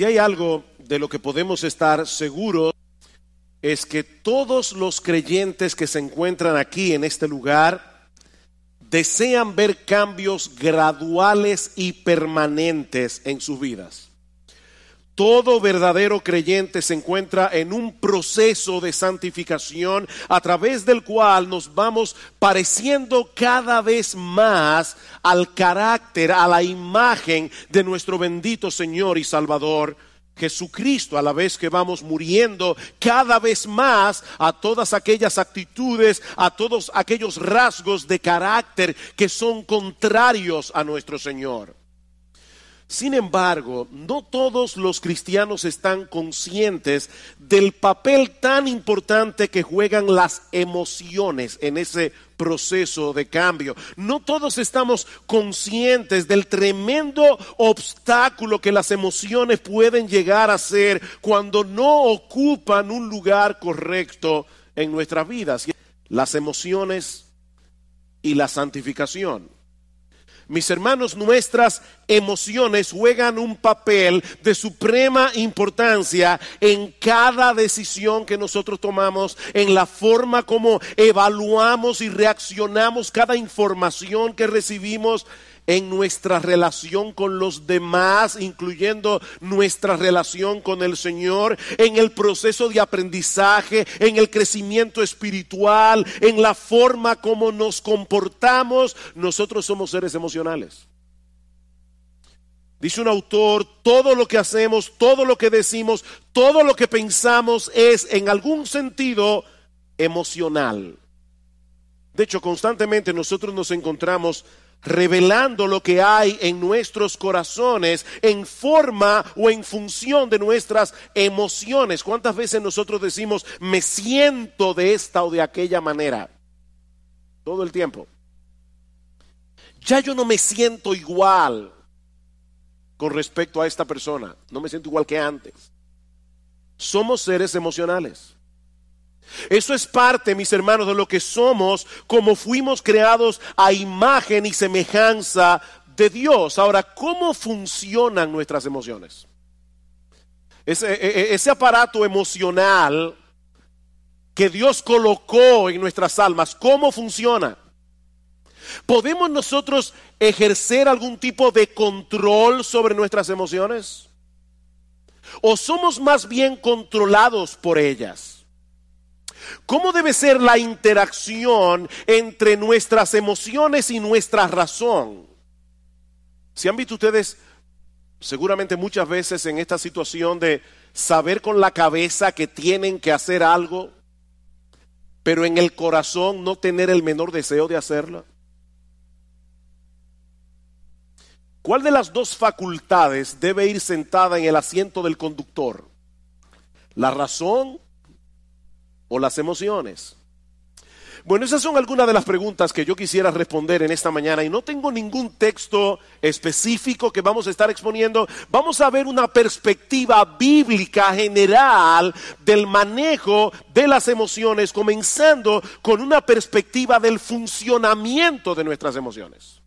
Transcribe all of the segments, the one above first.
Si hay algo de lo que podemos estar seguros es que todos los creyentes que se encuentran aquí en este lugar desean ver cambios graduales y permanentes en sus vidas. Todo verdadero creyente se encuentra en un proceso de santificación a través del cual nos vamos pareciendo cada vez más al carácter, a la imagen de nuestro bendito Señor y Salvador. Jesucristo, a la vez que vamos muriendo cada vez más a todas aquellas actitudes, a todos aquellos rasgos de carácter que son contrarios a nuestro Señor. Sin embargo, no todos los cristianos están conscientes del papel tan importante que juegan las emociones en ese proceso de cambio. No todos estamos conscientes del tremendo obstáculo que las emociones pueden llegar a ser cuando no ocupan un lugar correcto en nuestras vidas. Las emociones y la santificación. Mis hermanos, nuestras emociones juegan un papel de suprema importancia en cada decisión que nosotros tomamos, en la forma como evaluamos y reaccionamos cada información que recibimos en nuestra relación con los demás, incluyendo nuestra relación con el Señor, en el proceso de aprendizaje, en el crecimiento espiritual, en la forma como nos comportamos. Nosotros somos seres emocionales. Dice un autor, todo lo que hacemos, todo lo que decimos, todo lo que pensamos es en algún sentido emocional. De hecho, constantemente nosotros nos encontramos revelando lo que hay en nuestros corazones en forma o en función de nuestras emociones. ¿Cuántas veces nosotros decimos, me siento de esta o de aquella manera? Todo el tiempo. Ya yo no me siento igual con respecto a esta persona. No me siento igual que antes. Somos seres emocionales. Eso es parte, mis hermanos, de lo que somos como fuimos creados a imagen y semejanza de Dios. Ahora, ¿cómo funcionan nuestras emociones? Ese, e, e, ese, aparato emocional que Dios colocó en nuestras almas, ¿cómo funciona? ¿Podemos nosotros ejercer algún tipo de control sobre nuestras emociones? ¿O somos más bien controlados por ellas? ¿Cómo debe ser la interacción entre nuestras emociones y nuestra razón? Si han visto ustedes seguramente muchas veces en esta situación de saber con la cabeza que tienen que hacer algo, pero en el corazón no tener el menor deseo de hacerlo. ¿Cuál de las dos facultades debe ir sentada en el asiento del conductor? ¿La razón o las emociones? Bueno, esas son algunas de las preguntas que yo quisiera responder en esta mañana y no tengo ningún texto específico que vamos a estar exponiendo. Vamos a ver una perspectiva bíblica general del manejo de las emociones, comenzando con una perspectiva del funcionamiento de nuestras emociones.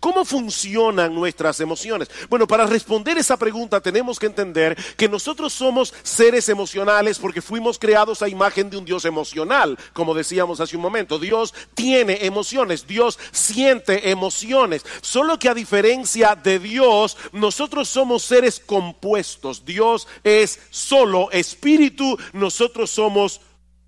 ¿Cómo funcionan nuestras emociones? Bueno, para responder esa pregunta tenemos que entender que nosotros somos seres emocionales porque fuimos creados a imagen de un Dios emocional, como decíamos hace un momento. Dios tiene emociones, Dios siente emociones. Solo que a diferencia de Dios, nosotros somos seres compuestos. Dios es solo espíritu, nosotros somos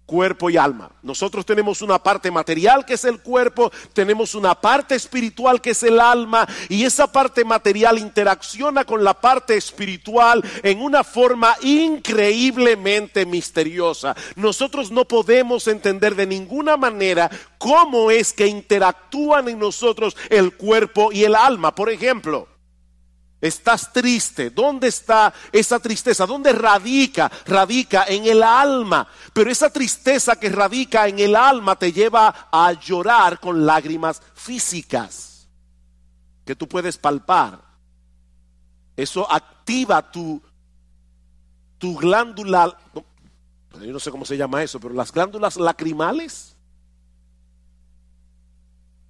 cuerpo y alma. Nosotros tenemos una parte material que es el cuerpo, tenemos una parte espiritual que es el alma y esa parte material interacciona con la parte espiritual en una forma increíblemente misteriosa. Nosotros no podemos entender de ninguna manera cómo es que interactúan en nosotros el cuerpo y el alma. Por ejemplo, Estás triste. ¿Dónde está esa tristeza? ¿Dónde radica? Radica en el alma. Pero esa tristeza que radica en el alma te lleva a llorar con lágrimas físicas que tú puedes palpar. Eso activa tu, tu glándula, yo no sé cómo se llama eso, pero las glándulas lacrimales.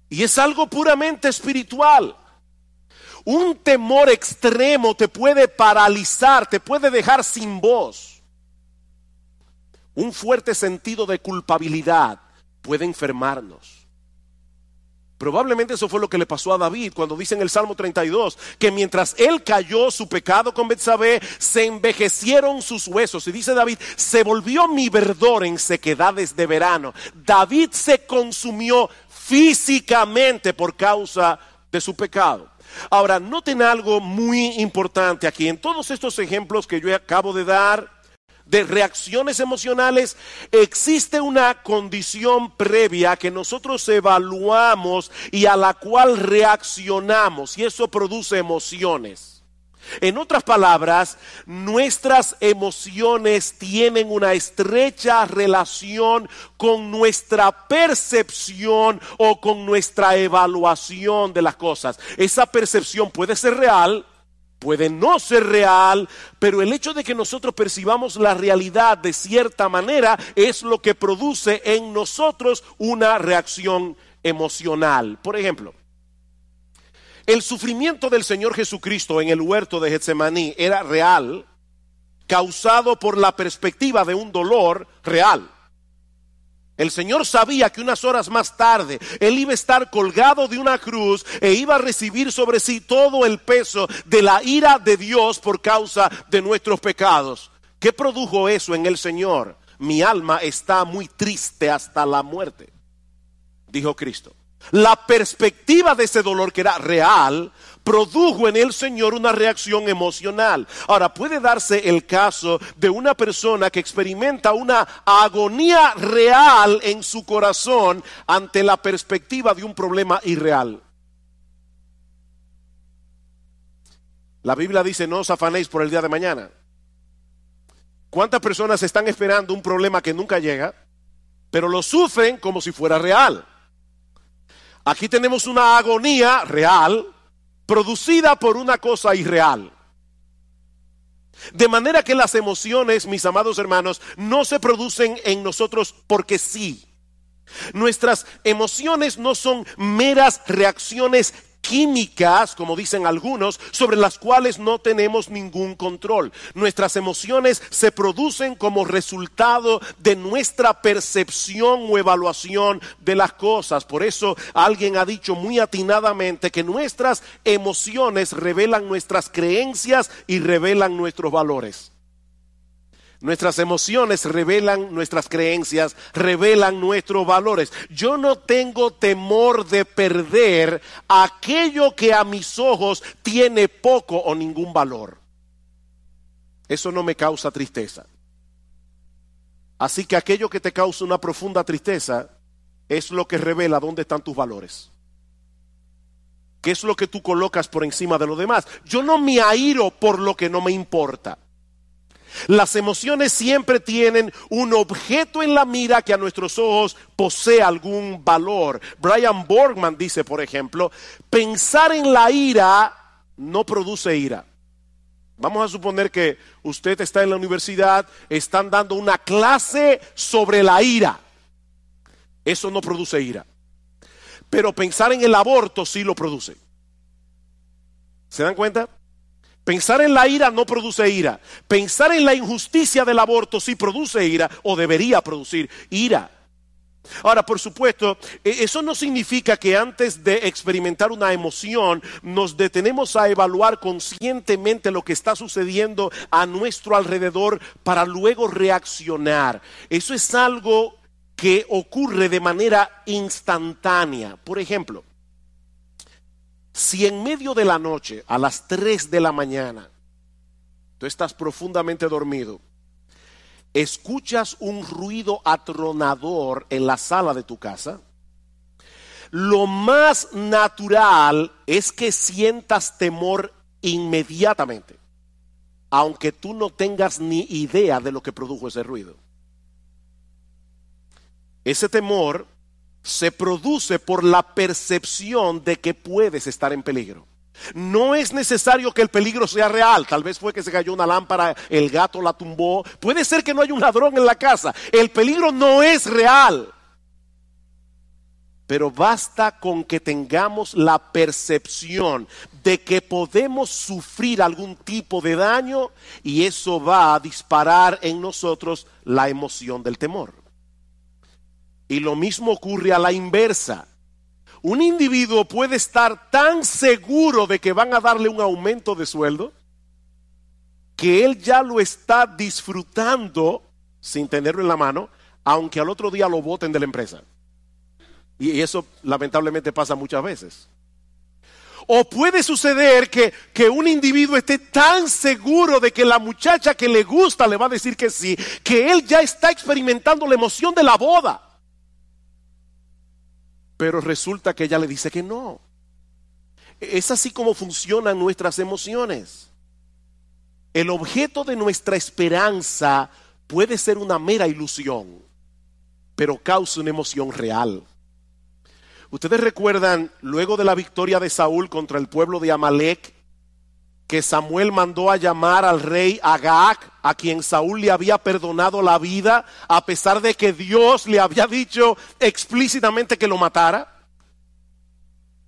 Y es algo puramente espiritual. Un temor extremo te puede paralizar, te puede dejar sin voz. Un fuerte sentido de culpabilidad puede enfermarnos. Probablemente eso fue lo que le pasó a David cuando dice en el Salmo 32 que mientras él cayó su pecado con Betsabé, se envejecieron sus huesos. Y dice David, se volvió mi verdor en sequedades de verano. David se consumió físicamente por causa de su pecado. Ahora, noten algo muy importante aquí. En todos estos ejemplos que yo acabo de dar, de reacciones emocionales, existe una condición previa que nosotros evaluamos y a la cual reaccionamos y eso produce emociones. En otras palabras, nuestras emociones tienen una estrecha relación con nuestra percepción o con nuestra evaluación de las cosas. Esa percepción puede ser real, puede no ser real, pero el hecho de que nosotros percibamos la realidad de cierta manera es lo que produce en nosotros una reacción emocional. Por ejemplo, el sufrimiento del Señor Jesucristo en el huerto de Getsemaní era real, causado por la perspectiva de un dolor real. El Señor sabía que unas horas más tarde Él iba a estar colgado de una cruz e iba a recibir sobre sí todo el peso de la ira de Dios por causa de nuestros pecados. ¿Qué produjo eso en el Señor? Mi alma está muy triste hasta la muerte, dijo Cristo. La perspectiva de ese dolor que era real produjo en el Señor una reacción emocional. Ahora, puede darse el caso de una persona que experimenta una agonía real en su corazón ante la perspectiva de un problema irreal. La Biblia dice, no os afanéis por el día de mañana. ¿Cuántas personas están esperando un problema que nunca llega, pero lo sufren como si fuera real? Aquí tenemos una agonía real producida por una cosa irreal. De manera que las emociones, mis amados hermanos, no se producen en nosotros porque sí. Nuestras emociones no son meras reacciones químicas, como dicen algunos, sobre las cuales no tenemos ningún control. Nuestras emociones se producen como resultado de nuestra percepción o evaluación de las cosas. Por eso alguien ha dicho muy atinadamente que nuestras emociones revelan nuestras creencias y revelan nuestros valores. Nuestras emociones revelan nuestras creencias, revelan nuestros valores. Yo no tengo temor de perder aquello que a mis ojos tiene poco o ningún valor. Eso no me causa tristeza. Así que aquello que te causa una profunda tristeza es lo que revela dónde están tus valores. ¿Qué es lo que tú colocas por encima de lo demás? Yo no me airo por lo que no me importa. Las emociones siempre tienen un objeto en la mira que a nuestros ojos posee algún valor. Brian Borgman dice, por ejemplo, pensar en la ira no produce ira. Vamos a suponer que usted está en la universidad, están dando una clase sobre la ira. Eso no produce ira. Pero pensar en el aborto sí lo produce. ¿Se dan cuenta? Pensar en la ira no produce ira. Pensar en la injusticia del aborto sí produce ira o debería producir ira. Ahora, por supuesto, e-, eso no significa que antes de experimentar una emoción nos detenemos a evaluar conscientemente lo que está sucediendo a nuestro alrededor para luego reaccionar. Eso es algo que ocurre de manera instantánea. Por ejemplo, si en medio de la noche, a las 3 de la mañana, tú estás profundamente dormido, escuchas un ruido atronador en la sala de tu casa, lo más natural es que sientas temor inmediatamente, aunque tú no tengas ni idea de lo que produjo ese ruido. Ese temor se produce por la percepción de que puedes estar en peligro. No es necesario que el peligro sea real. Tal vez fue que se cayó una lámpara, el gato la tumbó. Puede ser que no haya un ladrón en la casa. El peligro no es real. pero basta con que tengamos la percepción de que podemos sufrir algún tipo de daño y eso va a disparar en nosotros la emoción del temor. Y lo mismo ocurre a la inversa. Un individuo puede estar tan seguro de que van a darle un aumento de sueldo que él ya lo está disfrutando sin tenerlo en la mano, aunque al otro día lo voten de la empresa. Y eso lamentablemente pasa muchas veces. O puede suceder que, que, un individuo esté tan seguro de que la muchacha que le gusta le va a decir que sí, que él ya está experimentando la emoción de la boda. Pero resulta que ella le dice que no. Es así como funcionan nuestras emociones. El objeto de nuestra esperanza puede ser una mera ilusión, pero causa una emoción real. Ustedes recuerdan, luego de la victoria de Saúl contra el pueblo de Amalek, que Samuel mandó a llamar al rey Agag, a quien Saúl le había perdonado la vida, a pesar de que Dios le había dicho explícitamente que lo matara.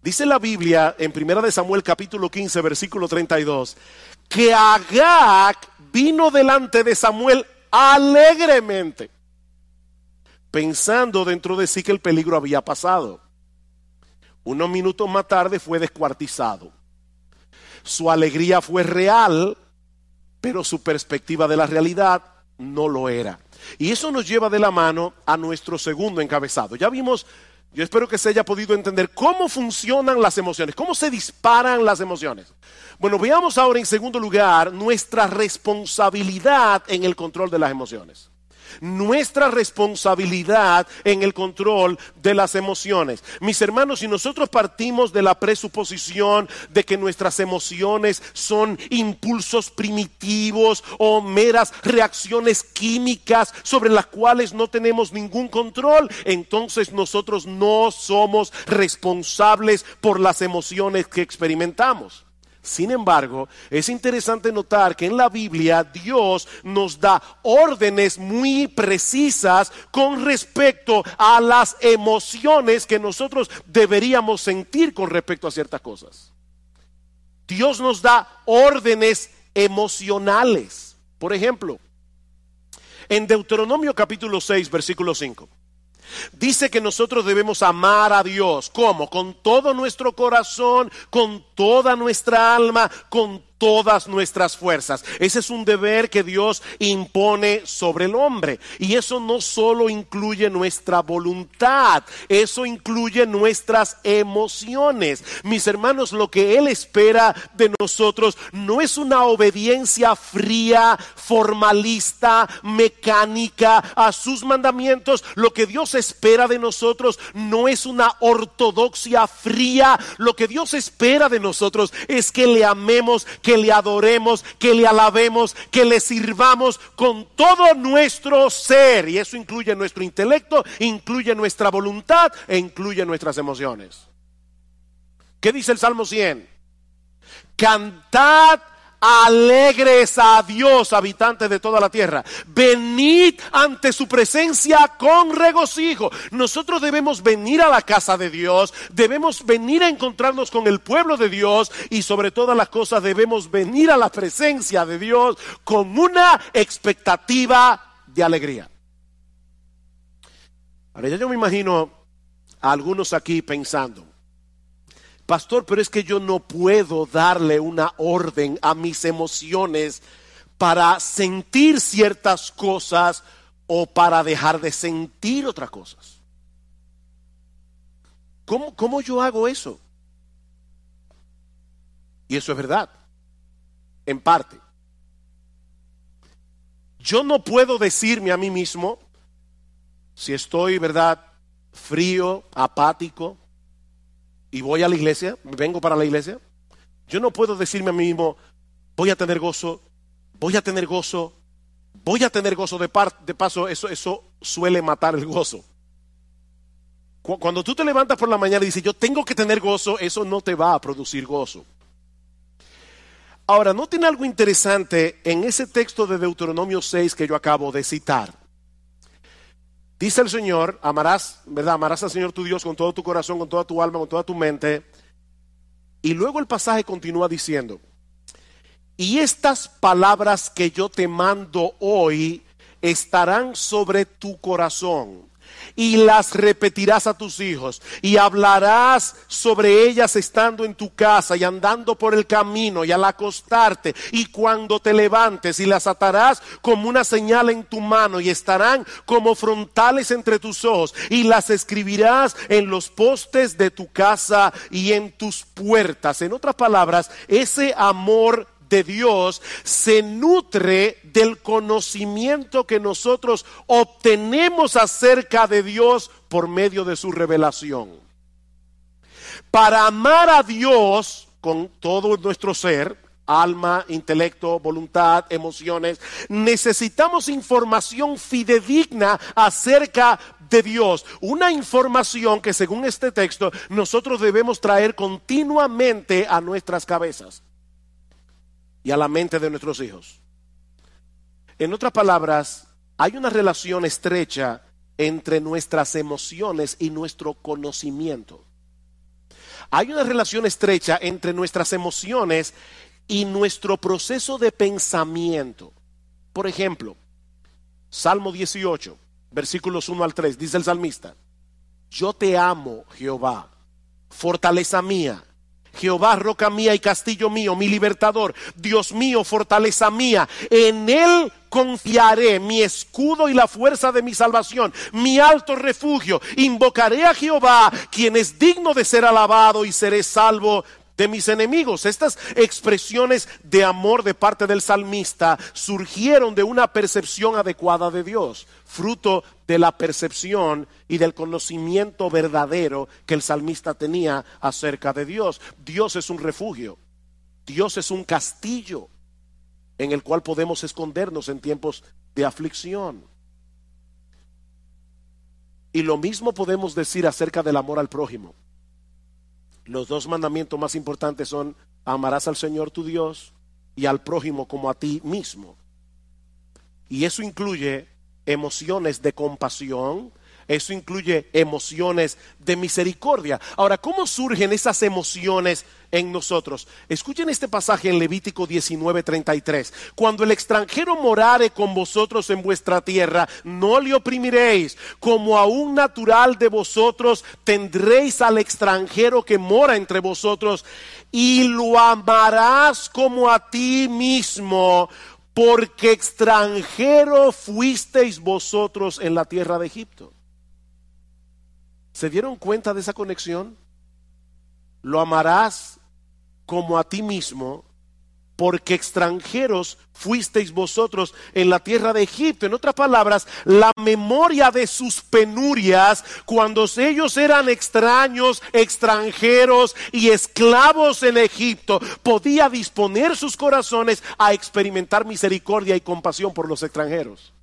Dice la Biblia en 1 de Samuel capítulo 15 versículo 32 que Agag vino delante de Samuel alegremente, pensando dentro de sí que el peligro había pasado. Unos minutos más tarde fue descuartizado. Su alegría fue real, pero su perspectiva de la realidad no lo era. Y eso nos lleva de la mano a nuestro segundo encabezado. Ya vimos, yo espero que se haya podido entender cómo funcionan las emociones, cómo se disparan las emociones. Bueno, veamos ahora en segundo lugar nuestra responsabilidad en el control de las emociones nuestra responsabilidad en el control de las emociones. Mis hermanos, si nosotros partimos de la presuposición de que nuestras emociones son impulsos primitivos o meras reacciones químicas sobre las cuales no tenemos ningún control, entonces nosotros no somos responsables por las emociones que experimentamos. Sin embargo, es interesante notar que en la Biblia Dios nos da órdenes muy precisas con respecto a las emociones que nosotros deberíamos sentir con respecto a ciertas cosas. Dios nos da órdenes emocionales. Por ejemplo, en Deuteronomio capítulo 6, versículo 5. Dice que nosotros debemos amar a Dios. ¿Cómo? Con todo nuestro corazón, con toda nuestra alma, con todas nuestras fuerzas. Ese es un deber que Dios impone sobre el hombre. Y eso no solo incluye nuestra voluntad, eso incluye nuestras emociones. Mis hermanos, lo que Él espera de nosotros no es una obediencia fría, formalista, mecánica a sus mandamientos. Lo que Dios espera de nosotros no es una ortodoxia fría. Lo que Dios espera de nosotros es que le amemos, le adoremos, que le alabemos, que le sirvamos con todo nuestro ser. Y eso incluye nuestro intelecto, incluye nuestra voluntad e incluye nuestras emociones. ¿Qué dice el Salmo 100? Cantad Alegres a Dios, habitantes de toda la tierra. Venid ante su presencia con regocijo. Nosotros debemos venir a la casa de Dios, debemos venir a encontrarnos con el pueblo de Dios y sobre todas las cosas debemos venir a la presencia de Dios con una expectativa de alegría. Ahora ya yo me imagino a algunos aquí pensando, Pastor, pero es que yo no puedo darle una orden a mis emociones para sentir ciertas cosas o para dejar de sentir otras cosas. ¿Cómo, cómo yo hago eso? Y eso es verdad, en parte. Yo no puedo decirme a mí mismo si estoy, ¿verdad?, frío, apático, y voy a la iglesia, vengo para la iglesia, yo no puedo decirme a mí mismo, voy a tener gozo, voy a tener gozo, voy a tener gozo. De, de paso, eso, eso suele matar el gozo. Cuando tú te levantas por la mañana y dices, yo tengo que tener gozo, eso no te va a producir gozo. Ahora, ¿no tiene algo interesante en ese texto de Deuteronomio 6 que yo acabo de citar? Dice el Señor, amarás, ¿verdad? Amarás al Señor tu Dios con todo tu corazón, con toda tu alma, con toda tu mente. Y luego el pasaje continúa diciendo, y estas palabras que yo te mando hoy estarán sobre tu corazón y las repetirás a tus hijos y hablarás sobre ellas estando en tu casa y andando por el camino y al acostarte y cuando te levantes y las atarás como una señal en tu mano y estarán como frontales entre tus ojos y las escribirás en los postes de tu casa y en tus puertas. En otras palabras, ese amor de Dios se nutre del conocimiento que nosotros obtenemos acerca de Dios por medio de su revelación. Para amar a Dios con todo nuestro ser, alma, intelecto, voluntad, emociones, necesitamos información fidedigna acerca de Dios. Una información que según este texto nosotros debemos traer continuamente a nuestras cabezas y a la mente de nuestros hijos. En otras palabras, hay una relación estrecha entre nuestras emociones y nuestro conocimiento. Hay una relación estrecha entre nuestras emociones y nuestro proceso de pensamiento. Por ejemplo, Salmo 18, versículos 1 al 3, dice el salmista, yo te amo, Jehová, fortaleza mía Jehová, roca mía y castillo mío, mi libertador, Dios mío, fortaleza mía, en él confiaré, mi escudo y la fuerza de mi salvación, mi alto refugio. Invocaré a Jehová, quien es digno de ser alabado y seré salvo de mis enemigos. Estas expresiones de amor de parte del salmista surgieron de una percepción adecuada de Dios, fruto de la percepción y del conocimiento verdadero que el salmista tenía acerca de Dios. Dios es un refugio, Dios es un castillo en el cual podemos escondernos en tiempos de aflicción. Y lo mismo podemos decir acerca del amor al prójimo. Los dos mandamientos más importantes son amarás al Señor tu Dios y al prójimo como a ti mismo. Y eso incluye emociones de compasión, eso incluye emociones de misericordia. Ahora, ¿cómo surgen esas emociones en nosotros? Escuchen este pasaje en Levítico 19:33. Cuando el extranjero morare con vosotros en vuestra tierra, no le oprimiréis. Como a un natural de vosotros tendréis al extranjero que mora entre vosotros y lo amarás como a ti mismo porque extranjero fuisteis vosotros en la tierra de Egipto. ¿Se dieron cuenta de esa conexión? Lo amarás como a ti mismo, porque extranjeros fuisteis vosotros en la tierra de Egipto. En otras palabras, la memoria de sus penurias, cuando ellos eran extraños, extranjeros y esclavos en Egipto, podía disponer sus corazones a experimentar misericordia y compasión por los extranjeros.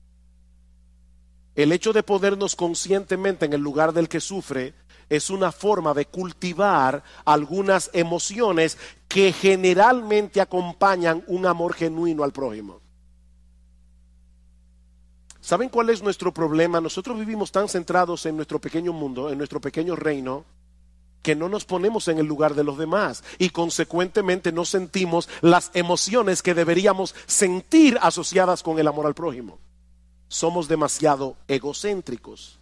El hecho de podernos conscientemente en el lugar del que sufre es una forma de cultivar algunas emociones que generalmente acompañan un amor genuino al prójimo. ¿Saben cuál es nuestro problema? Nosotros vivimos tan centrados en nuestro pequeño mundo, en nuestro pequeño reino, que no nos ponemos en el lugar de los demás y consecuentemente no sentimos las emociones que deberíamos sentir asociadas con el amor al prójimo somos demasiado egocéntricos.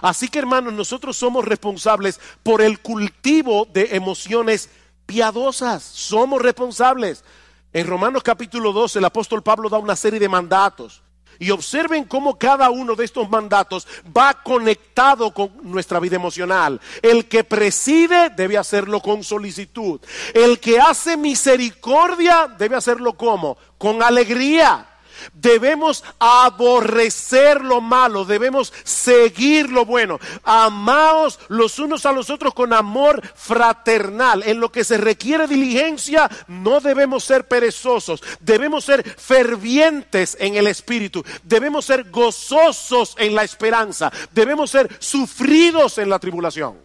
Así que hermanos, nosotros somos responsables por el cultivo de emociones piadosas. Somos responsables. En Romanos capítulo 12 el apóstol Pablo da una serie de mandatos. Y observen cómo cada uno de estos mandatos va conectado con nuestra vida emocional. El que preside debe hacerlo con solicitud. El que hace misericordia debe hacerlo como? Con alegría. Debemos aborrecer lo malo, debemos seguir lo bueno. Amaos los unos a los otros con amor fraternal. En lo que se requiere diligencia, no debemos ser perezosos, debemos ser fervientes en el espíritu, debemos ser gozosos en la esperanza, debemos ser sufridos en la tribulación.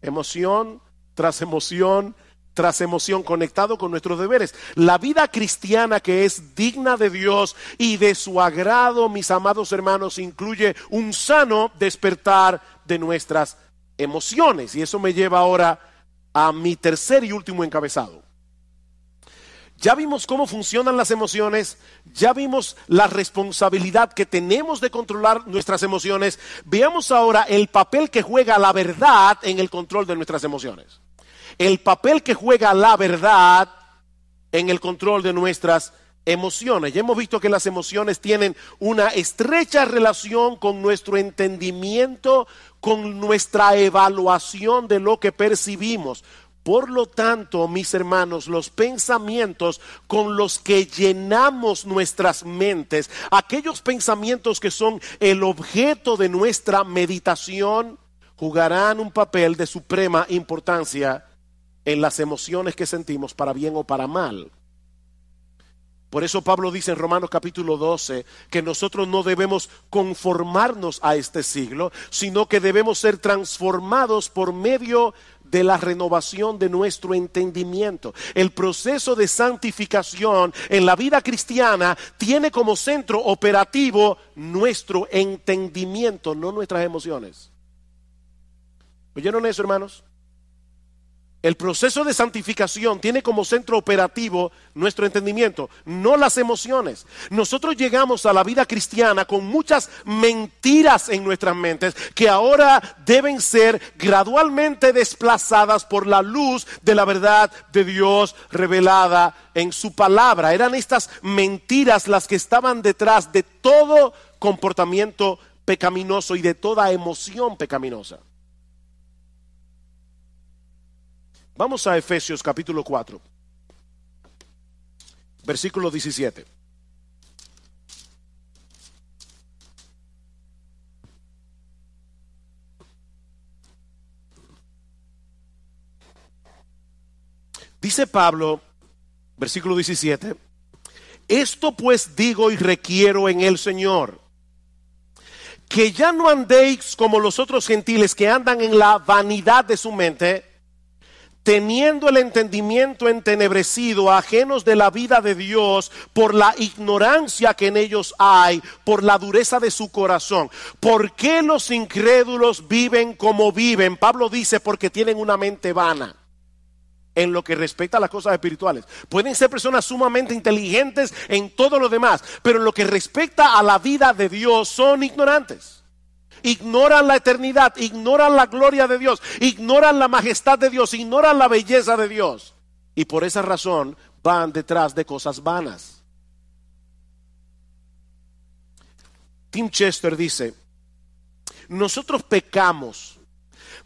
Emoción tras emoción tras emoción conectado con nuestros deberes. La vida cristiana que es digna de Dios y de su agrado, mis amados hermanos, incluye un sano despertar de nuestras emociones. Y eso me lleva ahora a mi tercer y último encabezado. Ya vimos cómo funcionan las emociones, ya vimos la responsabilidad que tenemos de controlar nuestras emociones. Veamos ahora el papel que juega la verdad en el control de nuestras emociones el papel que juega la verdad en el control de nuestras emociones. Ya hemos visto que las emociones tienen una estrecha relación con nuestro entendimiento, con nuestra evaluación de lo que percibimos. Por lo tanto, mis hermanos, los pensamientos con los que llenamos nuestras mentes, aquellos pensamientos que son el objeto de nuestra meditación, jugarán un papel de suprema importancia en las emociones que sentimos para bien o para mal. Por eso Pablo dice en Romanos capítulo 12 que nosotros no debemos conformarnos a este siglo, sino que debemos ser transformados por medio de la renovación de nuestro entendimiento. El proceso de santificación en la vida cristiana tiene como centro operativo nuestro entendimiento, no nuestras emociones. ¿Oyeron eso, hermanos? El proceso de santificación tiene como centro operativo nuestro entendimiento, no las emociones. Nosotros llegamos a la vida cristiana con muchas mentiras en nuestras mentes que ahora deben ser gradualmente desplazadas por la luz de la verdad de Dios revelada en su palabra. Eran estas mentiras las que estaban detrás de todo comportamiento pecaminoso y de toda emoción pecaminosa. Vamos a Efesios capítulo 4, versículo 17. Dice Pablo, versículo 17, esto pues digo y requiero en el Señor, que ya no andéis como los otros gentiles que andan en la vanidad de su mente, teniendo el entendimiento entenebrecido, ajenos de la vida de Dios, por la ignorancia que en ellos hay, por la dureza de su corazón. ¿Por qué los incrédulos viven como viven? Pablo dice, porque tienen una mente vana en lo que respecta a las cosas espirituales. Pueden ser personas sumamente inteligentes en todo lo demás, pero en lo que respecta a la vida de Dios son ignorantes ignoran la eternidad, ignoran la gloria de Dios, ignoran la majestad de Dios, ignoran la belleza de Dios. Y por esa razón van detrás de cosas vanas. Tim Chester dice, nosotros pecamos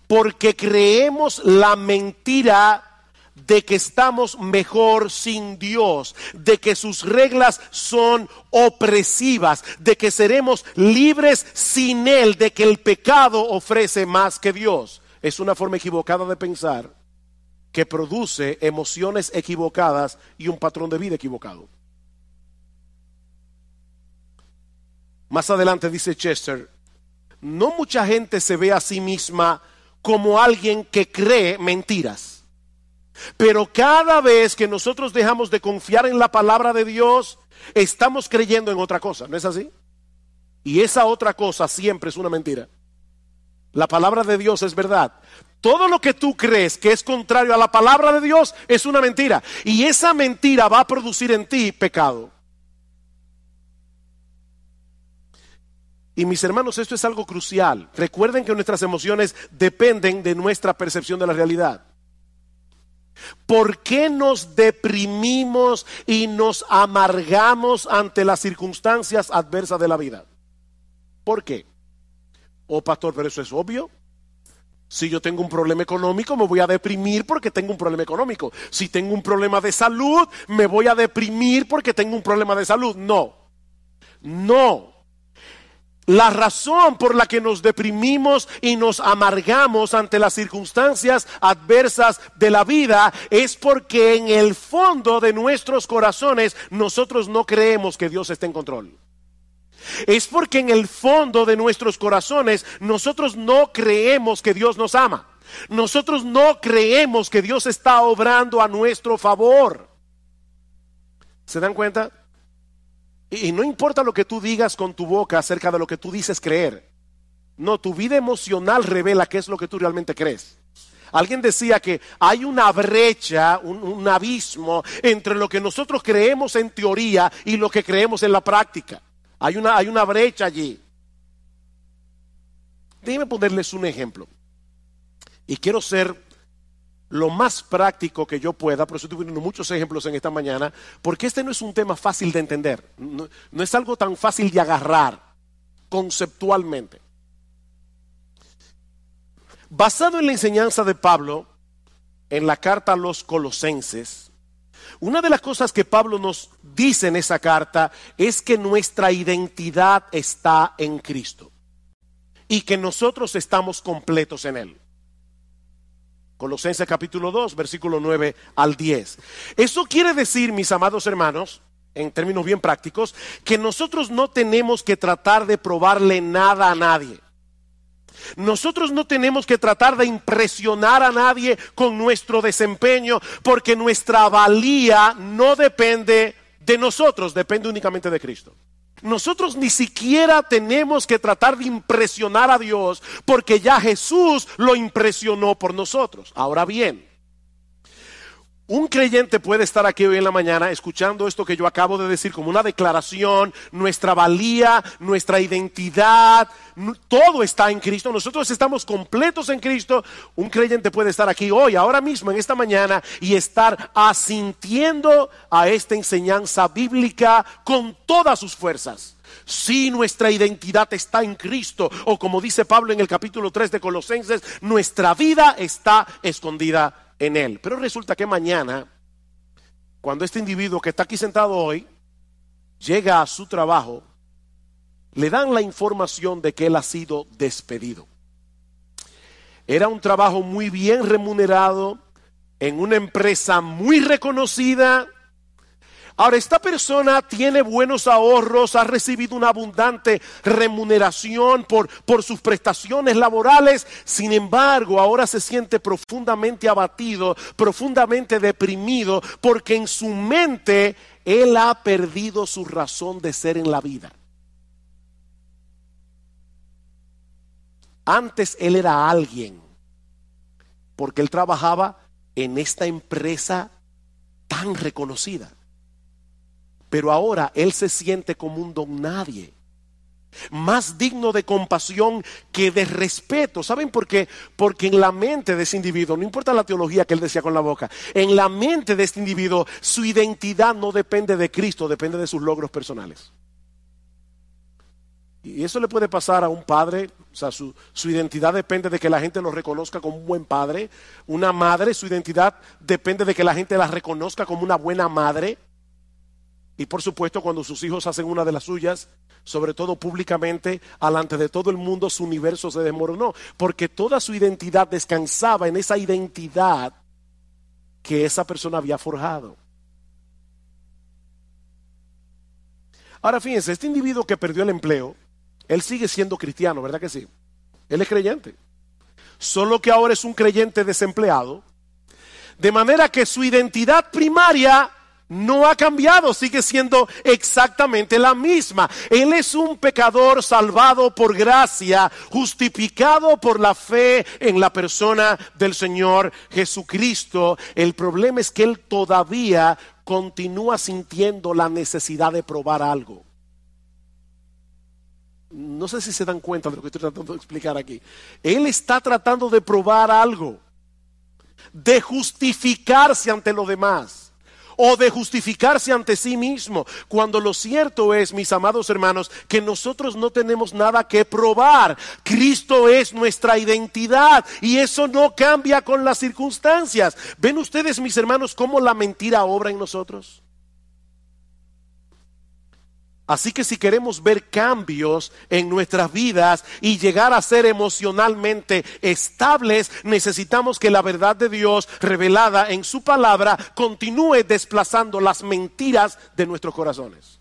porque creemos la mentira de que estamos mejor sin Dios, de que sus reglas son opresivas, de que seremos libres sin Él, de que el pecado ofrece más que Dios. Es una forma equivocada de pensar que produce emociones equivocadas y un patrón de vida equivocado. Más adelante dice Chester, no mucha gente se ve a sí misma como alguien que cree mentiras pero cada vez que nosotros dejamos de confiar en la palabra de Dios, estamos creyendo en otra cosa, ¿no es así? Y esa otra cosa siempre es una mentira. La palabra de Dios es verdad. Todo lo que tú crees que es contrario a la palabra de Dios es una mentira. Y esa mentira va a producir en ti pecado. Y mis hermanos, esto es algo crucial. Recuerden que nuestras emociones dependen de nuestra percepción de la realidad. ¿Por qué nos deprimimos y nos amargamos ante las circunstancias adversas de la vida? ¿Por qué? Oh, pastor, pero eso es obvio. Si yo tengo un problema económico, me voy a deprimir porque tengo un problema económico. Si tengo un problema de salud, me voy a deprimir porque tengo un problema de salud. No, no. La razón por la que nos deprimimos y nos amargamos ante las circunstancias adversas de la vida es porque en el fondo de nuestros corazones nosotros no creemos que Dios esté en control. Es porque en el fondo de nuestros corazones nosotros no creemos que Dios nos ama. Nosotros no creemos que Dios está obrando a nuestro favor. ¿Se dan cuenta? Y no importa lo que tú digas con tu boca acerca de lo que tú dices creer. No, tu vida emocional revela qué es lo que tú realmente crees. Alguien decía que hay una brecha, un, abismo entre lo que nosotros creemos en teoría y lo que creemos en la práctica. Hay una, hay una brecha allí. Déjenme ponerles un ejemplo. Y quiero ser lo más práctico que yo pueda, por eso estoy poniendo muchos ejemplos en esta mañana, porque este no es un tema fácil de entender, no, no es algo tan fácil de agarrar conceptualmente. Basado en la enseñanza de Pablo en la carta a los colosenses, una de las cosas que Pablo nos dice en esa carta es que nuestra identidad está en Cristo y que nosotros estamos completos en Él. Colosenses capítulo 2, versículo 9 al 10. Eso quiere decir, mis amados hermanos, en términos bien prácticos, que nosotros no tenemos que tratar de probarle nada a nadie. Nosotros no tenemos que tratar de impresionar a nadie con nuestro desempeño, porque nuestra valía no depende de nosotros, depende únicamente de Cristo. Nosotros ni siquiera tenemos que tratar de impresionar a Dios porque ya Jesús lo impresionó por nosotros. Ahora bien, un creyente puede estar aquí hoy en la mañana escuchando esto que yo acabo de decir como una declaración, nuestra valía, nuestra identidad, todo está en Cristo, nosotros estamos completos en Cristo. Un creyente puede estar aquí hoy, ahora mismo, en esta mañana, y estar asintiendo a esta enseñanza bíblica con todas sus fuerzas. Si nuestra identidad está en Cristo, o como dice Pablo en el capítulo 3 de Colosenses, nuestra vida está escondida en él. Pero resulta que mañana, cuando este individuo que está aquí sentado hoy llega a su trabajo, le dan la información de que él ha sido despedido. Era un trabajo muy bien remunerado en una empresa muy reconocida Ahora, esta persona tiene buenos ahorros, ha recibido una abundante remuneración por, por sus prestaciones laborales, sin embargo, ahora se siente profundamente abatido, profundamente deprimido, porque en su mente él ha perdido su razón de ser en la vida. Antes él era alguien, porque él trabajaba en esta empresa tan reconocida. Pero ahora él se siente como un don nadie. Más digno de compasión que de respeto. ¿Saben por qué? Porque en la mente de ese individuo, no importa la teología que él decía con la boca, en la mente de este individuo su identidad no depende de Cristo, depende de sus logros personales. Y eso le puede pasar a un padre, o sea, su, su, identidad depende de que la gente lo reconozca como un buen padre. Una madre, su identidad depende de que la gente la reconozca como una buena madre. Y por supuesto, cuando sus hijos hacen una de las suyas, sobre todo públicamente, alante de todo el mundo, su universo se desmoronó, porque toda su identidad descansaba en esa identidad que esa persona había forjado. Ahora fíjense, este individuo que perdió el empleo, él sigue siendo cristiano, ¿verdad que sí? Él es creyente. Solo que ahora es un creyente desempleado. De manera que su identidad primaria no ha cambiado, sigue siendo exactamente la misma. Él es un pecador salvado por gracia, justificado por la fe en la persona del Señor Jesucristo. El problema es que él todavía continúa sintiendo la necesidad de probar algo. No sé si se dan cuenta de lo que estoy tratando de explicar aquí. Él está tratando de probar algo, de justificarse ante los demás o de justificarse ante sí mismo, cuando lo cierto es, mis amados hermanos, que nosotros no tenemos nada que probar. Cristo es nuestra identidad y eso no cambia con las circunstancias. ¿Ven ustedes, mis hermanos, cómo la mentira obra en nosotros? Así que si queremos ver cambios en nuestras vidas y llegar a ser emocionalmente estables, necesitamos que la verdad de Dios revelada en su palabra continúe desplazando las mentiras de nuestros corazones.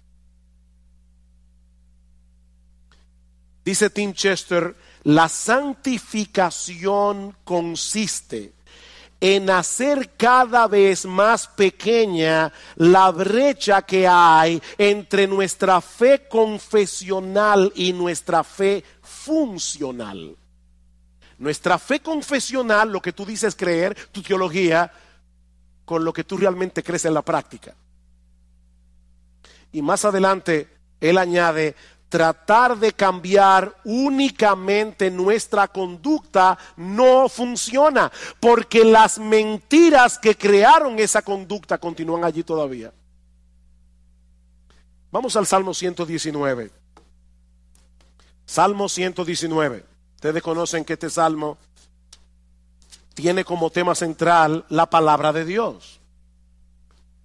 Dice Tim Chester, La santificación consiste en hacer cada vez más pequeña la brecha que hay entre nuestra fe confesional y nuestra fe funcional. Nuestra fe confesional, lo que tú dices creer, tu teología, con lo que tú realmente crees en la práctica. Y más adelante, él añade, tratar de cambiar únicamente nuestra conducta no funciona, porque las mentiras que crearon esa conducta continúan allí todavía. Vamos al Salmo 119. Salmo 119. Ustedes conocen que este salmo tiene como tema central la palabra de Dios.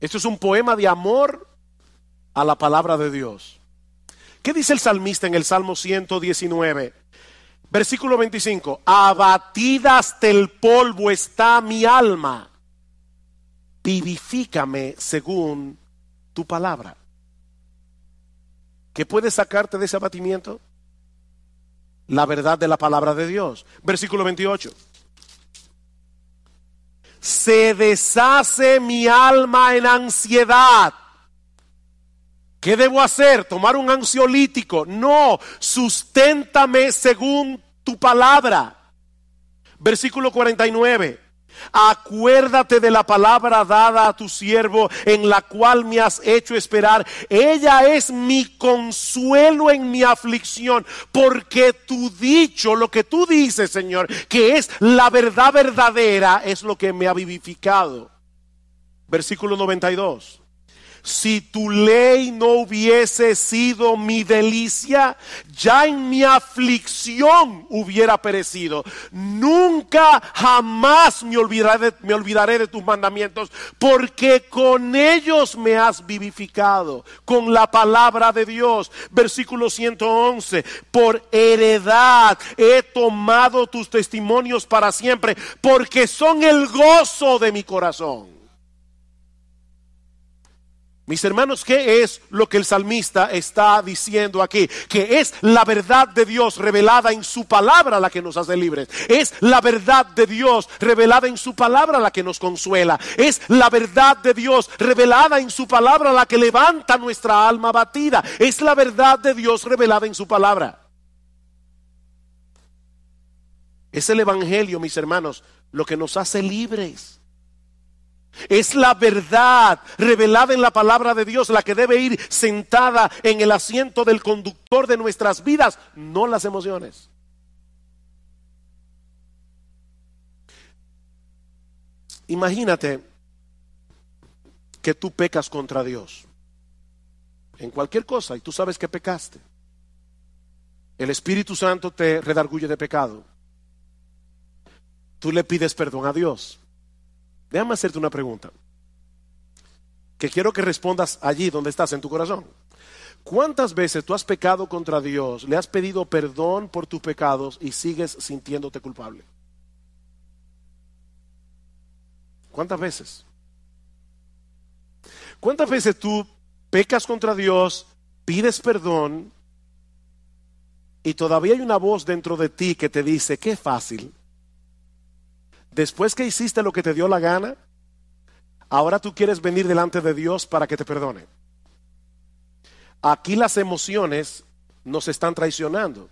Esto es un poema de amor a la palabra de Dios. ¿Qué dice el salmista en el Salmo 119? Versículo 25. Abatida hasta el polvo está mi alma. Vivifícame según tu palabra. ¿Qué puede sacarte de ese abatimiento? La verdad de la palabra de Dios. Versículo 28. Se deshace mi alma en ansiedad ¿Qué debo hacer? ¿Tomar un ansiolítico? No, susténtame según tu palabra. Versículo 49. Acuérdate de la palabra dada a tu siervo en la cual me has hecho esperar. Ella es mi consuelo en mi aflicción, porque tu dicho, lo que tú dices, Señor, que es la verdad verdadera, es lo que me ha vivificado. Versículo 92 si tu ley no hubiese sido mi delicia, ya en mi aflicción hubiera perecido. Nunca jamás me olvidaré, me olvidaré de tus mandamientos, porque con ellos me has vivificado, con la palabra de Dios. Versículo 111, por heredad he tomado tus testimonios para siempre, porque son el gozo de mi corazón. Mis hermanos, ¿qué es lo que el salmista está diciendo aquí? Que es la verdad de Dios revelada en su palabra la que nos hace libres. Es la verdad de Dios revelada en su palabra la que nos consuela. Es la verdad de Dios revelada en su palabra la que levanta nuestra alma batida. Es la verdad de Dios revelada en su palabra. Es el Evangelio, mis hermanos, lo que nos hace libres. Es la verdad revelada en la palabra de Dios la que debe ir sentada en el asiento del conductor de nuestras vidas, no las emociones. Imagínate que tú pecas contra Dios en cualquier cosa y tú sabes que pecaste. El Espíritu Santo te redarguye de pecado. Tú le pides perdón a Dios. Déjame hacerte una pregunta. Que quiero que respondas allí donde estás en tu corazón. ¿Cuántas veces tú has pecado contra Dios, le has pedido perdón por tus pecados y sigues sintiéndote culpable? ¿Cuántas veces? ¿Cuántas veces tú pecas contra Dios, pides perdón y todavía hay una voz dentro de ti que te dice, qué fácil, después que hiciste lo que te dio la gana, ahora tú quieres venir delante de Dios para que te perdone. Aquí las emociones nos están traicionando.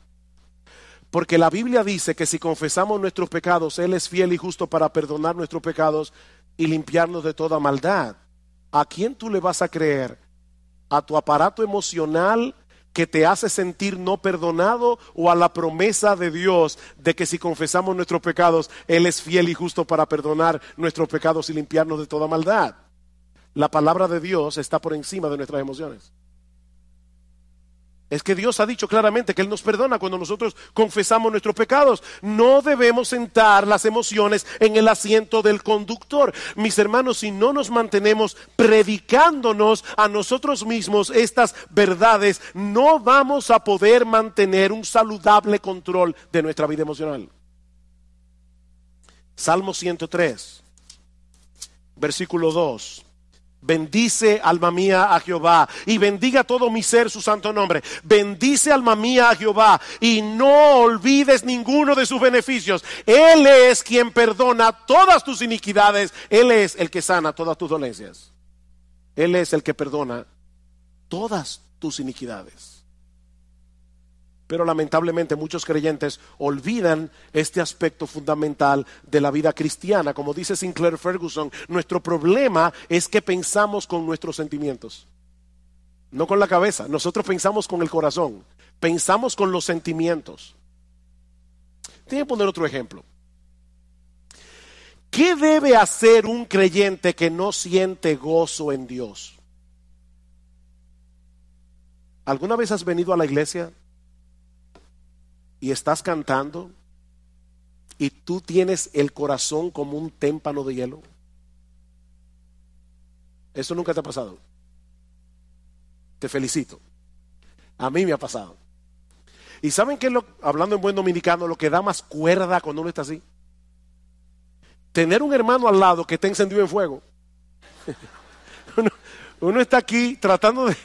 Porque la Biblia dice que si confesamos nuestros pecados, Él es fiel y justo para perdonar nuestros pecados y limpiarnos de toda maldad. ¿A quién tú le vas a creer? ¿A tu aparato emocional que te hace sentir no perdonado o a la promesa de Dios de que si confesamos nuestros pecados, Él es fiel y justo para perdonar nuestros pecados y limpiarnos de toda maldad. La palabra de Dios está por encima de nuestras emociones. Es que Dios ha dicho claramente que Él nos perdona cuando nosotros confesamos nuestros pecados. No debemos sentar las emociones en el asiento del conductor. Mis hermanos, si no nos mantenemos predicándonos a nosotros mismos estas verdades, no vamos a poder mantener un saludable control de nuestra vida emocional. Salmo 103, versículo 2. Bendice alma mía a Jehová y bendiga todo mi ser su santo nombre. Bendice alma mía a Jehová y no olvides ninguno de sus beneficios. Él es quien perdona todas tus iniquidades. Él es el que sana todas tus dolencias. Él es el que perdona todas tus iniquidades. Pero lamentablemente muchos creyentes olvidan este aspecto fundamental de la vida cristiana. Como dice Sinclair Ferguson, nuestro problema es que pensamos con nuestros sentimientos, no con la cabeza. Nosotros pensamos con el corazón, pensamos con los sentimientos. Tiene que poner otro ejemplo. ¿Qué debe hacer un creyente que no siente gozo en Dios? ¿Alguna vez has venido a la iglesia y estás cantando y tú tienes el corazón como un témpano de hielo? Eso nunca te ha pasado. Te felicito. A mí me ha pasado. ¿Y saben qué lo, hablando en buen dominicano, lo que da más cuerda cuando uno está así? Tener un hermano al lado que esté encendido en fuego. uno está aquí tratando de,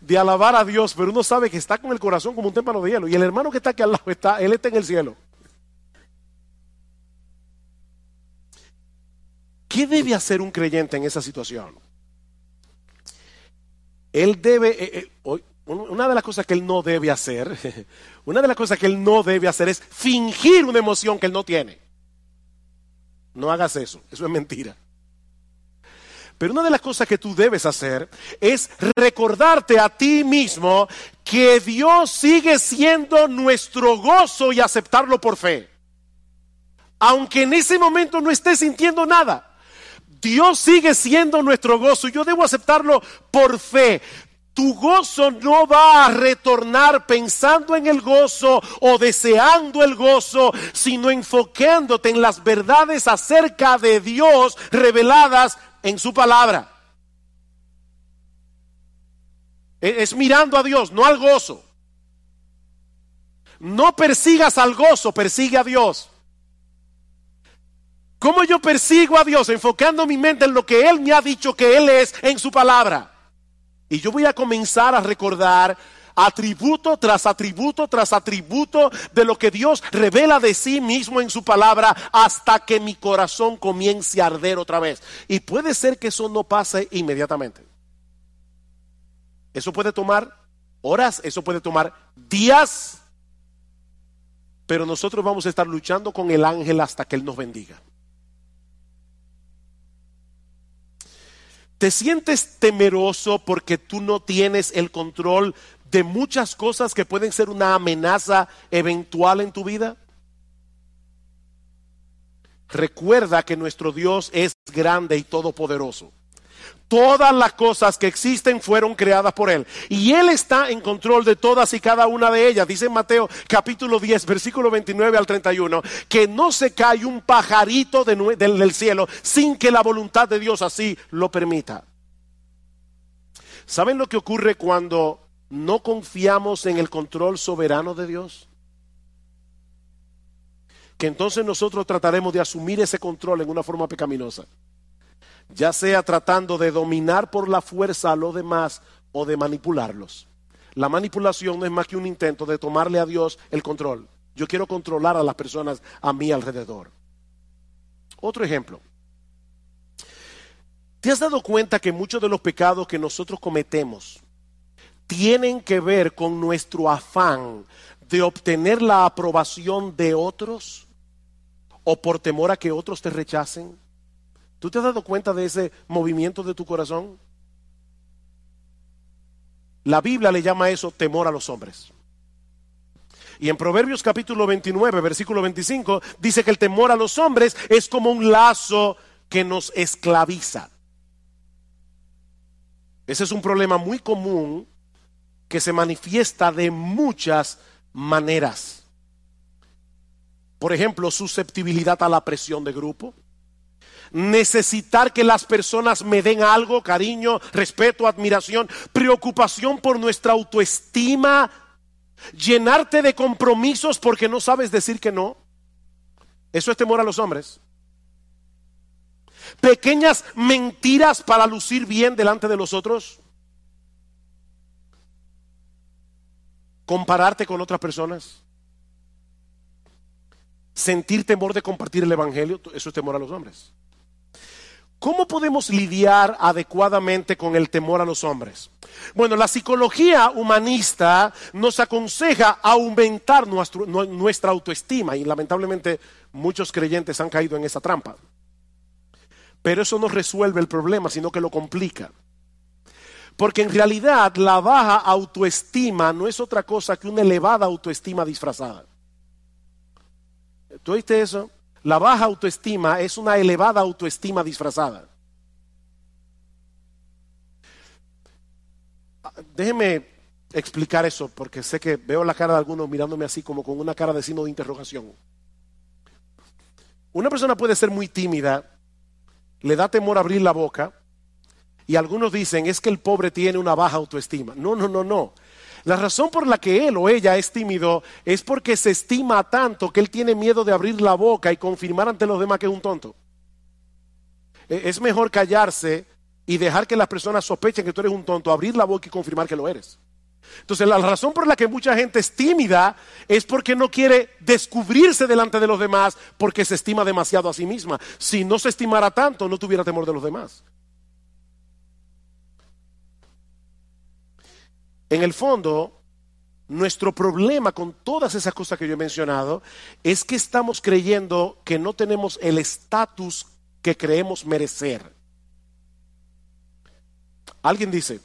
de alabar a Dios, pero uno sabe que está con el corazón como un témpano de hielo. Y el hermano que está aquí al lado está, él está en el cielo. ¿Qué debe hacer un creyente en esa situación? Él debe, eh, eh, una de las cosas que él no debe hacer, una de las cosas que él no debe hacer es fingir una emoción que él no tiene. No hagas eso, eso es mentira. Pero una de las cosas que tú debes hacer es recordarte a ti mismo que Dios sigue siendo nuestro gozo y aceptarlo por fe. Aunque en ese momento no estés sintiendo nada. Dios sigue siendo nuestro gozo. Yo debo aceptarlo por fe. Tu gozo no va a retornar pensando en el gozo o deseando el gozo, sino enfocándote en las verdades acerca de Dios reveladas en su palabra. E-, es mirando a Dios, no al gozo. No persigas al gozo, persigue a Dios. ¿Cómo yo persigo a Dios? Enfocando mi mente en lo que Él me ha dicho que Él es en su palabra. Y yo voy a comenzar a recordar atributo tras atributo tras atributo de lo que Dios revela de sí mismo en su palabra hasta que mi corazón comience a arder otra vez. Y puede ser que eso no pase inmediatamente. Eso puede tomar horas, eso puede tomar días, pero nosotros vamos a estar luchando con el ángel hasta que Él nos bendiga. ¿Te sientes temeroso porque tú no tienes el control de muchas cosas que pueden ser una amenaza eventual en tu vida? Recuerda que nuestro Dios es grande y todopoderoso. Todas las cosas que existen fueron creadas por Él. Y Él está en control de todas y cada una de ellas. Dice en Mateo capítulo 10, versículo 29 al 31, que no se cae un pajarito del cielo sin que la voluntad de Dios así lo permita. ¿Saben lo que ocurre cuando no confiamos en el control soberano de Dios? Que entonces nosotros trataremos de asumir ese control en una forma pecaminosa. Ya sea tratando de dominar por la fuerza a los demás o de manipularlos. La manipulación no es más que un intento de tomarle a Dios el control. Yo quiero controlar a las personas a mi alrededor. Otro ejemplo. ¿Te has dado cuenta que muchos de los pecados que nosotros cometemos tienen que ver con nuestro afán de obtener la aprobación de otros o por temor a que otros te rechacen? ¿Tú te has dado cuenta de ese movimiento de tu corazón? La Biblia le llama eso temor a los hombres. Y en Proverbios capítulo 29, versículo 25, dice que el temor a los hombres es como un lazo que nos esclaviza. Ese es un problema muy común que se manifiesta de muchas maneras. Por ejemplo, susceptibilidad a la presión de grupo. Necesitar que las personas me den algo, cariño, respeto, admiración, preocupación por nuestra autoestima, llenarte de compromisos porque no sabes decir que no. Eso es temor a los hombres. pequeñas mentiras para lucir bien delante de los otros, compararte con otras personas, sentir temor de compartir el Evangelio, eso es temor a los hombres. ¿Cómo podemos lidiar adecuadamente con el temor a los hombres? Bueno, la psicología humanista nos aconseja aumentar nuestra autoestima y lamentablemente muchos creyentes han caído en esa trampa. Pero eso no resuelve el problema, sino que lo complica. Porque en realidad la baja autoestima no es otra cosa que una elevada autoestima disfrazada. ¿Tú oíste eso? La baja autoestima es una elevada autoestima disfrazada. Déjeme explicar eso porque sé que veo la cara de algunos mirándome así como con una cara de signo de interrogación. Una persona puede ser muy tímida, le da temor abrir la boca y algunos dicen es que el pobre tiene una baja autoestima. No, no, no, no. La razón por la que él o ella es tímido es porque se estima tanto que él tiene miedo de abrir la boca y confirmar ante los demás que es un tonto. E, es mejor callarse y dejar que las personas sospechen que tú eres un tonto, abrir la boca y confirmar que lo eres. Entonces la razón por la que mucha gente es tímida es porque no quiere descubrirse delante de los demás porque se estima demasiado a sí misma. Si no se estimara tanto, no tuviera temor de los demás. En el fondo, nuestro problema con todas esas cosas que yo he mencionado es que estamos creyendo que no tenemos el estatus que creemos merecer. Alguien dice,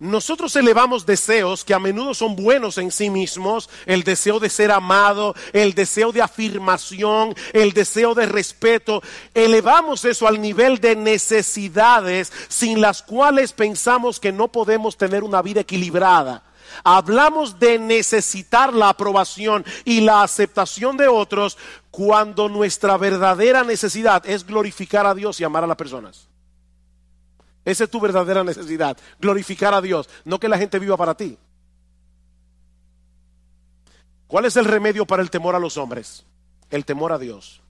nosotros elevamos deseos que a menudo son buenos en sí mismos, el deseo de ser amado, el deseo de afirmación, el deseo de respeto. Elevamos eso al nivel de necesidades sin las cuales pensamos que no podemos tener una vida equilibrada. Hablamos de necesitar la aprobación y la aceptación de otros cuando nuestra verdadera necesidad es glorificar a Dios y amar a las personas. Esa es tu verdadera necesidad, glorificar a Dios, no que la gente viva para ti. ¿Cuál es el remedio para el temor a los hombres? El temor a Dios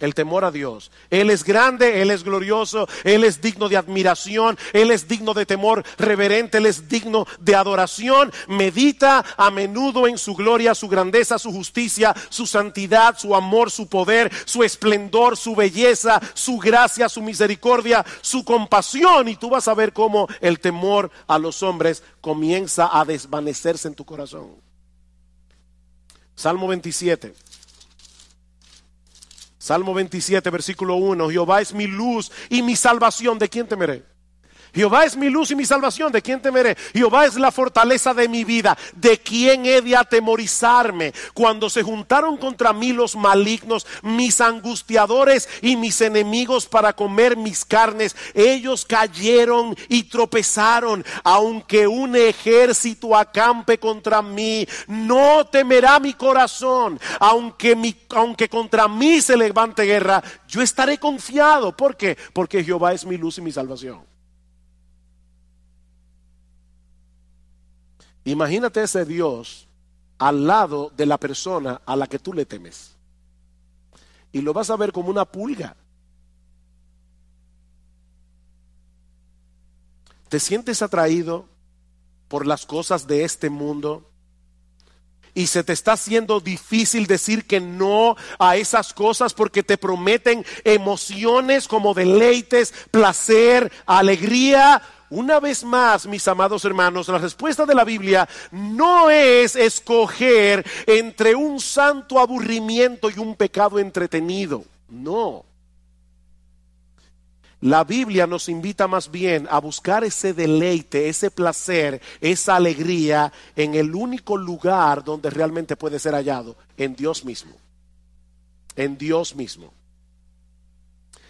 el temor a Dios. Él es grande, Él es glorioso, Él es digno de admiración, Él es digno de temor reverente, Él es digno de adoración. Medita a menudo en su gloria, su grandeza, su justicia, su santidad, su amor, su poder, su esplendor, su belleza, su gracia, su misericordia, su compasión. Y tú vas a ver cómo el temor a los hombres comienza a desvanecerse en tu corazón. Salmo 27. Salmo 27, versículo 1. Jehová es mi luz y mi salvación. ¿De quién temeré? Jehová es mi luz y mi salvación, ¿de quién temeré? Jehová es la fortaleza de mi vida, ¿de quién he de atemorizarme? Cuando se juntaron contra mí los malignos, mis angustiadores y mis enemigos para comer mis carnes, ellos cayeron y tropezaron, aunque un ejército acampe contra mí, no temerá mi corazón, aunque, aunque contra mí se levante guerra, yo estaré confiado. ¿Por qué? Porque Jehová es mi luz y mi salvación. Imagínate ese Dios al lado de la persona a la que tú le temes. Y lo vas a ver como una pulga. ¿Te sientes atraído por las cosas de este mundo? Y se te está haciendo difícil decir que no a esas cosas porque te prometen emociones como deleites, placer, alegría, una vez más, mis amados hermanos, la respuesta de la Biblia no es escoger entre un santo aburrimiento y un pecado entretenido. No. La Biblia nos invita más bien a buscar ese deleite, ese placer, esa alegría en el único lugar donde realmente puede ser hallado, en Dios mismo. En Dios mismo.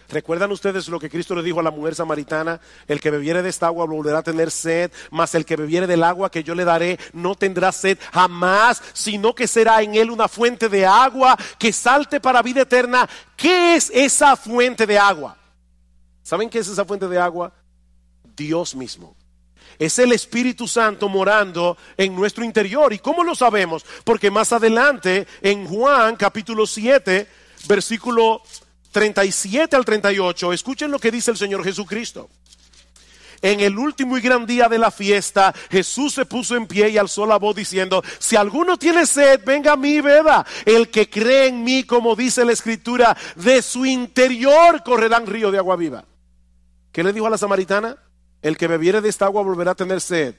¿Recuerdan ustedes lo que Cristo le dijo a la mujer samaritana? El que bebiere de esta agua volverá a tener sed, mas el que bebiere del agua que yo le daré no tendrá sed jamás, sino que será en él una fuente de agua que salte para vida eterna. ¿Qué es esa fuente de agua? ¿Saben qué es esa fuente de agua? Dios mismo. Es el Espíritu Santo morando en nuestro interior. ¿Y cómo lo sabemos? Porque más adelante en Juan capítulo 7, versículo 37 al 38, escuchen lo que dice el Señor Jesucristo. En el último y gran día de la fiesta, Jesús se puso en pie y alzó la voz diciendo, si alguno tiene sed, venga a mí, beba. El que cree en mí, como dice la escritura, de su interior correrán río de agua viva. ¿Qué le dijo a la samaritana? El que bebiere de esta agua volverá a tener sed.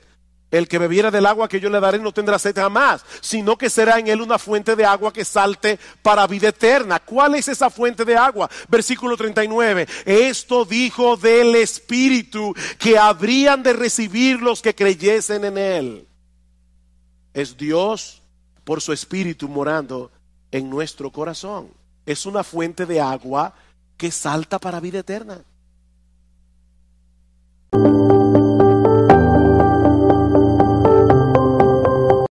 El que bebiera del agua que yo le daré no tendrá sed jamás, sino que será en él una fuente de agua que salte para vida eterna. ¿Cuál es esa fuente de agua? Versículo 39. Esto dijo del Espíritu que habrían de recibir los que creyesen en él. Es Dios por su Espíritu morando en nuestro corazón. Es una fuente de agua que salta para vida eterna.